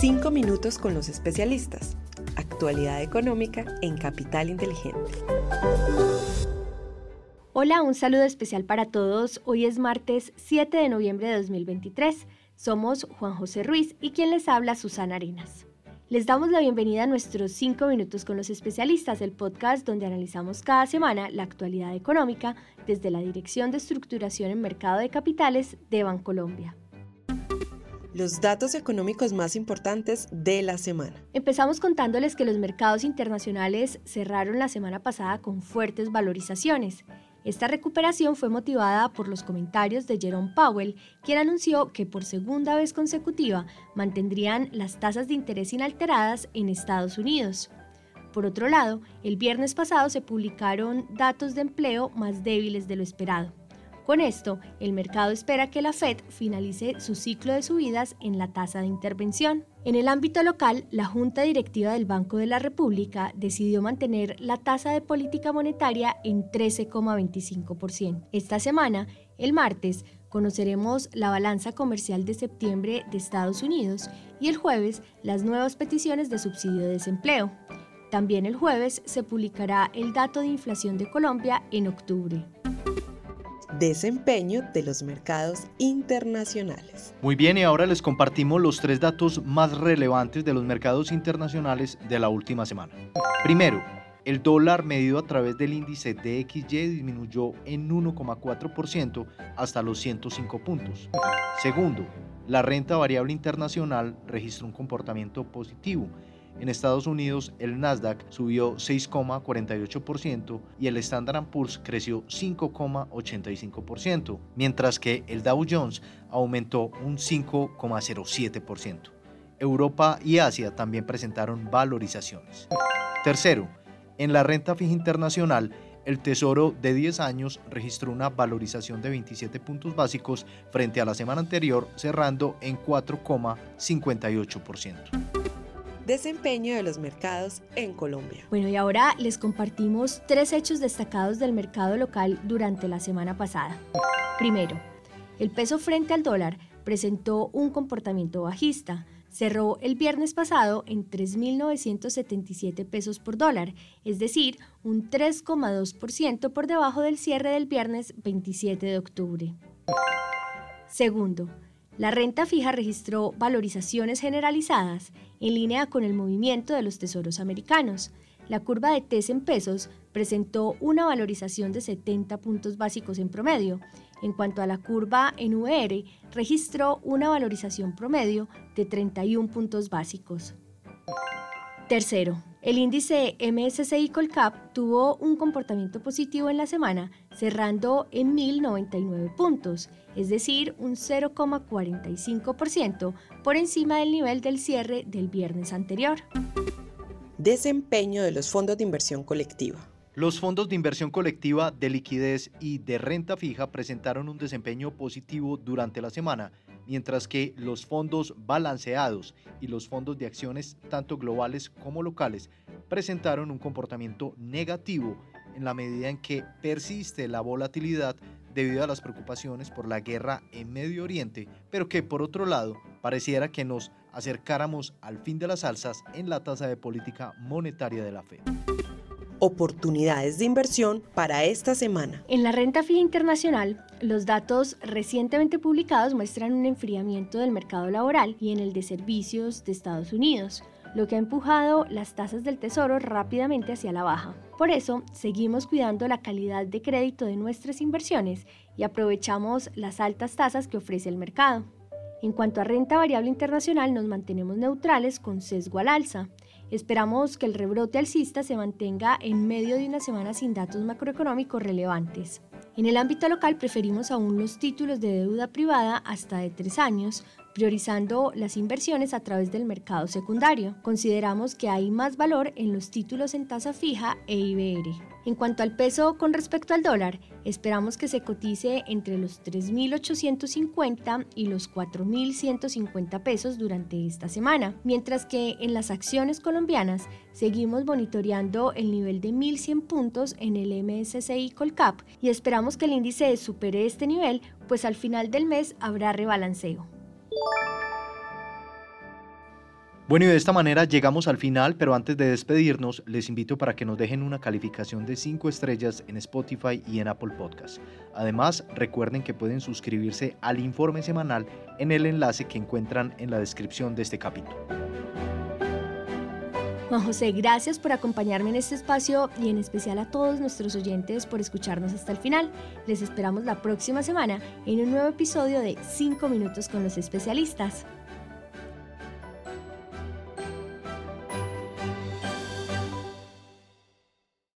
Cinco minutos con los especialistas. Actualidad económica en Capital Inteligente. Hola, un saludo especial para todos. Hoy es martes 7 de noviembre de 2023. Somos Juan José Ruiz y quien les habla Susana Arenas. Les damos la bienvenida a nuestros 5 minutos con los especialistas, el podcast donde analizamos cada semana la actualidad económica desde la Dirección de Estructuración en Mercado de Capitales de Bancolombia. Los datos económicos más importantes de la semana. Empezamos contándoles que los mercados internacionales cerraron la semana pasada con fuertes valorizaciones. Esta recuperación fue motivada por los comentarios de Jerome Powell, quien anunció que por segunda vez consecutiva mantendrían las tasas de interés inalteradas en Estados Unidos. Por otro lado, el viernes pasado se publicaron datos de empleo más débiles de lo esperado. Con esto, el mercado espera que la Fed finalice su ciclo de subidas en la tasa de intervención. En el ámbito local, la Junta Directiva del Banco de la República decidió mantener la tasa de política monetaria en 13,25%. Esta semana, el martes, conoceremos la balanza comercial de septiembre de Estados Unidos y el jueves las nuevas peticiones de subsidio de desempleo. También el jueves se publicará el dato de inflación de Colombia en octubre desempeño de los mercados internacionales. Muy bien, y ahora les compartimos los tres datos más relevantes de los mercados internacionales de la última semana. Primero, el dólar medido a través del índice DXY disminuyó en 1,4% hasta los 105 puntos. Segundo, la renta variable internacional registró un comportamiento positivo en Estados Unidos, el Nasdaq subió 6,48% y el Standard Poor's creció 5,85%, mientras que el Dow Jones aumentó un 5,07%. Europa y Asia también presentaron valorizaciones. Tercero, en la renta fija internacional, el Tesoro de 10 años registró una valorización de 27 puntos básicos frente a la semana anterior, cerrando en 4,58% desempeño de los mercados en Colombia. Bueno, y ahora les compartimos tres hechos destacados del mercado local durante la semana pasada. Primero, el peso frente al dólar presentó un comportamiento bajista. Cerró el viernes pasado en 3.977 pesos por dólar, es decir, un 3,2% por debajo del cierre del viernes 27 de octubre. Segundo, la renta fija registró valorizaciones generalizadas en línea con el movimiento de los tesoros americanos. La curva de TES en pesos presentó una valorización de 70 puntos básicos en promedio. En cuanto a la curva en VR, registró una valorización promedio de 31 puntos básicos. Tercero, el índice MSCI Colcap tuvo un comportamiento positivo en la semana, cerrando en 1.099 puntos, es decir, un 0,45% por encima del nivel del cierre del viernes anterior. Desempeño de los fondos de inversión colectiva. Los fondos de inversión colectiva de liquidez y de renta fija presentaron un desempeño positivo durante la semana, mientras que los fondos balanceados y los fondos de acciones tanto globales como locales presentaron un comportamiento negativo en la medida en que persiste la volatilidad debido a las preocupaciones por la guerra en Medio Oriente, pero que por otro lado pareciera que nos acercáramos al fin de las alzas en la tasa de política monetaria de la Fed oportunidades de inversión para esta semana. En la renta fija internacional, los datos recientemente publicados muestran un enfriamiento del mercado laboral y en el de servicios de Estados Unidos, lo que ha empujado las tasas del tesoro rápidamente hacia la baja. Por eso, seguimos cuidando la calidad de crédito de nuestras inversiones y aprovechamos las altas tasas que ofrece el mercado. En cuanto a renta variable internacional, nos mantenemos neutrales con sesgo al alza. Esperamos que el rebrote alcista se mantenga en medio de una semana sin datos macroeconómicos relevantes. En el ámbito local preferimos aún los títulos de deuda privada hasta de tres años, priorizando las inversiones a través del mercado secundario. Consideramos que hay más valor en los títulos en tasa fija e IBR. En cuanto al peso con respecto al dólar, esperamos que se cotice entre los 3.850 y los 4.150 pesos durante esta semana, mientras que en las acciones colombianas seguimos monitoreando el nivel de 1.100 puntos en el MSCI Colcap y esperamos que el índice supere este nivel, pues al final del mes habrá rebalanceo. Bueno, y de esta manera llegamos al final, pero antes de despedirnos, les invito para que nos dejen una calificación de 5 estrellas en Spotify y en Apple Podcast. Además, recuerden que pueden suscribirse al informe semanal en el enlace que encuentran en la descripción de este capítulo. Juan José, gracias por acompañarme en este espacio y en especial a todos nuestros oyentes por escucharnos hasta el final. Les esperamos la próxima semana en un nuevo episodio de 5 minutos con los especialistas.